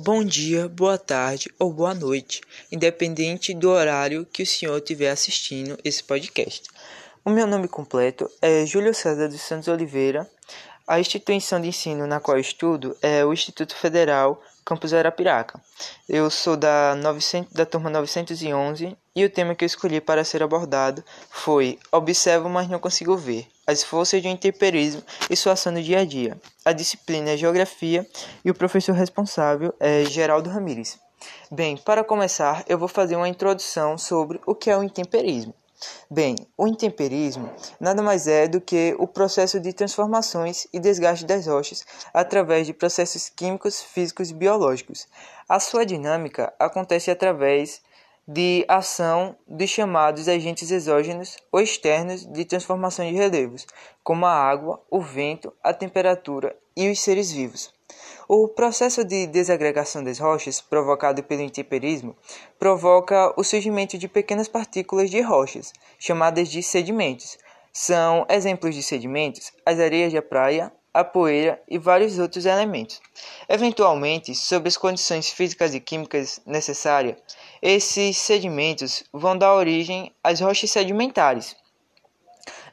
Bom dia, boa tarde ou boa noite, independente do horário que o senhor estiver assistindo esse podcast. O meu nome completo é Júlio César dos Santos Oliveira. A instituição de ensino na qual estudo é o Instituto Federal Campus Arapiraca. Eu sou da, 900, da turma 911 e o tema que eu escolhi para ser abordado foi Observo, mas não consigo ver. As forças do intemperismo e sua ação no dia a dia. A disciplina é Geografia e o professor responsável é Geraldo Ramires. Bem, para começar, eu vou fazer uma introdução sobre o que é o intemperismo. Bem, o intemperismo nada mais é do que o processo de transformações e desgaste das rochas através de processos químicos, físicos e biológicos. A sua dinâmica acontece através de ação dos chamados agentes exógenos ou externos de transformação de relevos, como a água, o vento, a temperatura e os seres vivos. O processo de desagregação das rochas, provocado pelo intemperismo, provoca o surgimento de pequenas partículas de rochas, chamadas de sedimentos. São exemplos de sedimentos as areias da praia, a poeira e vários outros elementos. Eventualmente, sob as condições físicas e químicas necessárias, esses sedimentos vão dar origem às rochas sedimentares.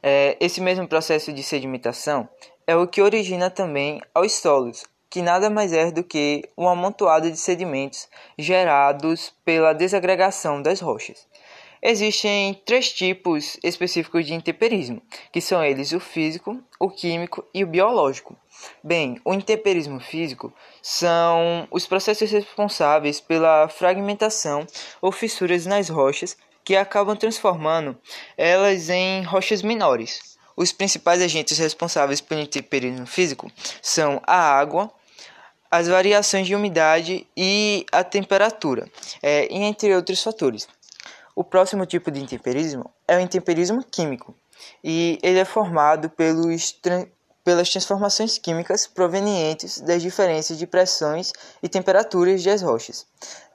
É, esse mesmo processo de sedimentação é o que origina também aos solos, que nada mais é do que um amontoado de sedimentos gerados pela desagregação das rochas. Existem três tipos específicos de intemperismo, que são eles o físico, o químico e o biológico. Bem, o intemperismo físico são os processos responsáveis pela fragmentação ou fissuras nas rochas que acabam transformando elas em rochas menores. Os principais agentes responsáveis pelo intemperismo físico são a água, as variações de umidade e a temperatura, é, entre outros fatores. O próximo tipo de intemperismo é o intemperismo químico, e ele é formado pelos pelas transformações químicas provenientes das diferenças de pressões e temperaturas das rochas.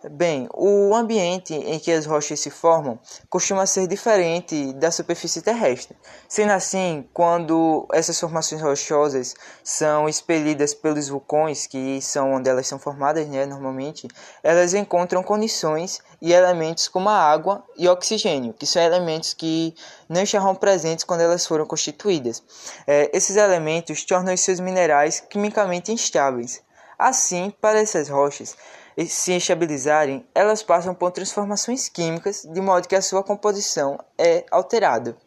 Bem, o ambiente em que as rochas se formam costuma ser diferente da superfície terrestre. Sendo assim, quando essas formações rochosas são expelidas pelos vulcões, que são onde elas são formadas, né, normalmente, elas encontram condições e elementos como a água e oxigênio, que são elementos que não estavam presentes quando elas foram constituídas. É, esses elementos tornam os seus minerais quimicamente instáveis. Assim, para essas rochas, se estabilizarem, elas passam por transformações químicas de modo que a sua composição é alterada.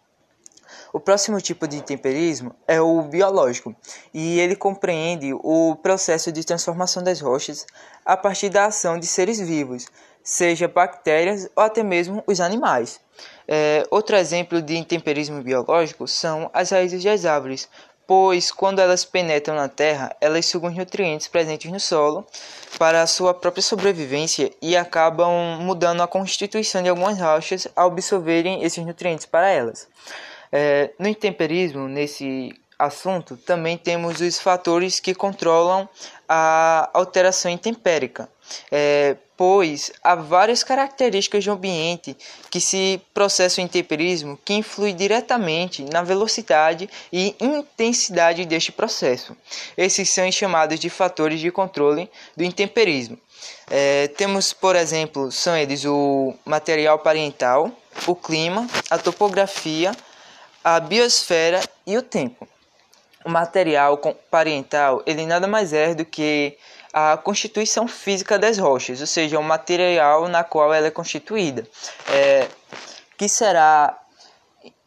O próximo tipo de temperismo é o biológico, e ele compreende o processo de transformação das rochas a partir da ação de seres vivos, seja bactérias ou até mesmo os animais. É, outro exemplo de intemperismo biológico são as raízes das árvores, pois quando elas penetram na terra, elas sugam os nutrientes presentes no solo para a sua própria sobrevivência e acabam mudando a constituição de algumas rochas ao absorverem esses nutrientes para elas. É, no intemperismo, nesse assunto, também temos os fatores que controlam a alteração intempérica, é, pois há várias características do ambiente que se processam em temperismo que influem diretamente na velocidade e intensidade deste processo. Esses são chamados de fatores de controle do intemperismo. É, temos, por exemplo, são eles o material parental, o clima, a topografia, a biosfera e o tempo. O material parental ele nada mais é do que a constituição física das rochas, ou seja, o material na qual ela é constituída, é, que será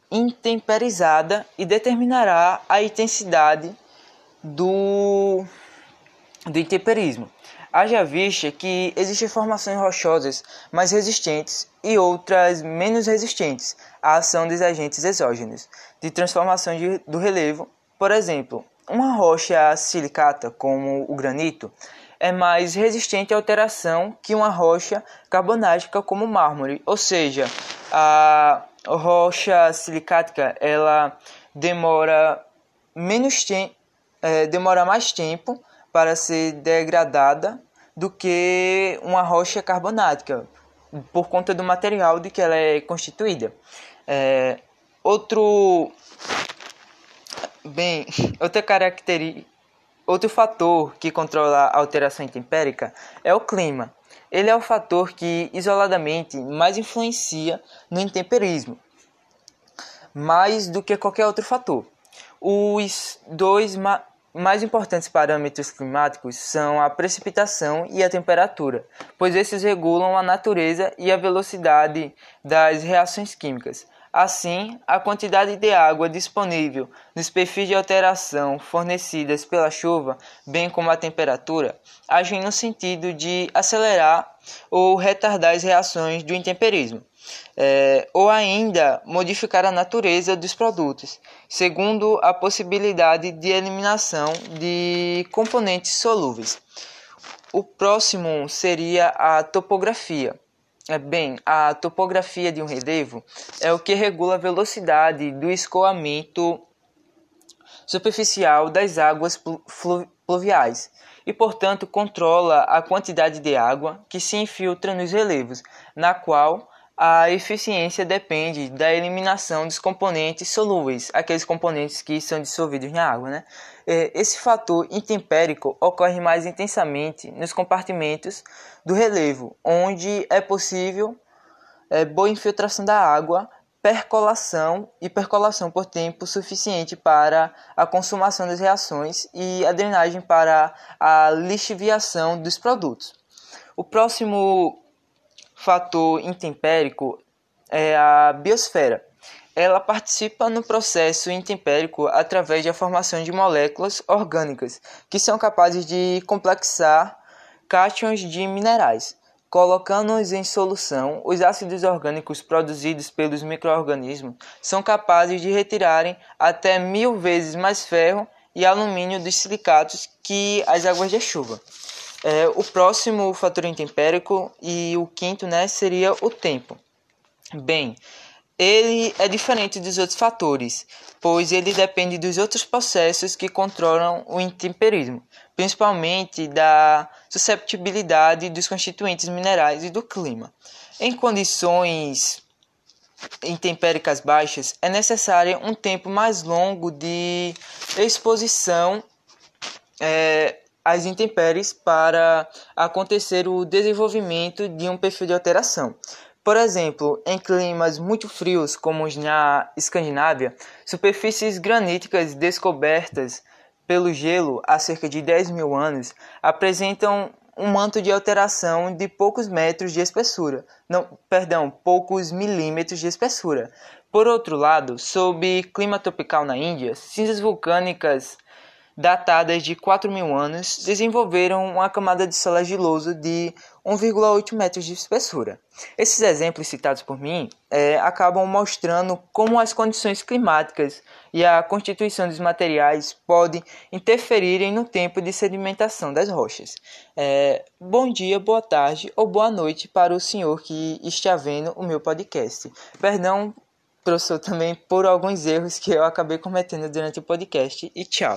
intemperizada e determinará a intensidade do, do intemperismo. Haja vista que existem formações rochosas mais resistentes e outras menos resistentes à ação dos agentes exógenos de transformação de, do relevo. Por exemplo, uma rocha silicata, como o granito, é mais resistente à alteração que uma rocha carbonática como o mármore, ou seja, a rocha silicática ela demora menos é, demora mais tempo para ser degradada do que uma rocha carbonática, por conta do material de que ela é constituída. É, outro Bem, outra característica outro fator que controla a alteração intempérica é o clima. Ele é o fator que, isoladamente, mais influencia no intemperismo, mais do que qualquer outro fator. Os dois ma mais importantes parâmetros climáticos são a precipitação e a temperatura, pois esses regulam a natureza e a velocidade das reações químicas. Assim, a quantidade de água disponível nos perfis de alteração fornecidas pela chuva, bem como a temperatura, agem no sentido de acelerar ou retardar as reações do intemperismo, é, ou ainda modificar a natureza dos produtos, segundo a possibilidade de eliminação de componentes solúveis. O próximo seria a topografia é, bem, a topografia de um relevo é o que regula a velocidade do escoamento superficial das águas pluviais e, portanto, controla a quantidade de água que se infiltra nos relevos, na qual a eficiência depende da eliminação dos componentes solúveis, aqueles componentes que são dissolvidos na água. Né? É, esse fator intempérico ocorre mais intensamente nos compartimentos do relevo, onde é possível é, boa infiltração da água, percolação e percolação por tempo suficiente para a consumação das reações e a drenagem para a lixiviação dos produtos. O próximo fator intempérico é a biosfera. Ela participa no processo intempérico através da formação de moléculas orgânicas que são capazes de complexar cátions de minerais. Colocando-os em solução, os ácidos orgânicos produzidos pelos microorganismos são capazes de retirarem até mil vezes mais ferro e alumínio dos silicatos que as águas de chuva. É, o próximo fator intempérico e o quinto né, seria o tempo. Bem, ele é diferente dos outros fatores, pois ele depende dos outros processos que controlam o intemperismo, principalmente da susceptibilidade dos constituintes minerais e do clima. Em condições intempéricas baixas, é necessário um tempo mais longo de exposição é, as intempéries para acontecer o desenvolvimento de um perfil de alteração. Por exemplo, em climas muito frios, como os na Escandinávia, superfícies graníticas descobertas pelo gelo há cerca de 10 mil anos apresentam um manto de alteração de poucos metros de espessura, não, perdão, poucos milímetros de espessura. Por outro lado, sob clima tropical na Índia, cinzas vulcânicas datadas de 4 mil anos, desenvolveram uma camada de solo argiloso de 1,8 metros de espessura. Esses exemplos citados por mim é, acabam mostrando como as condições climáticas e a constituição dos materiais podem interferirem no tempo de sedimentação das rochas. É, bom dia, boa tarde ou boa noite para o senhor que está vendo o meu podcast. Perdão, professor, também por alguns erros que eu acabei cometendo durante o podcast e tchau.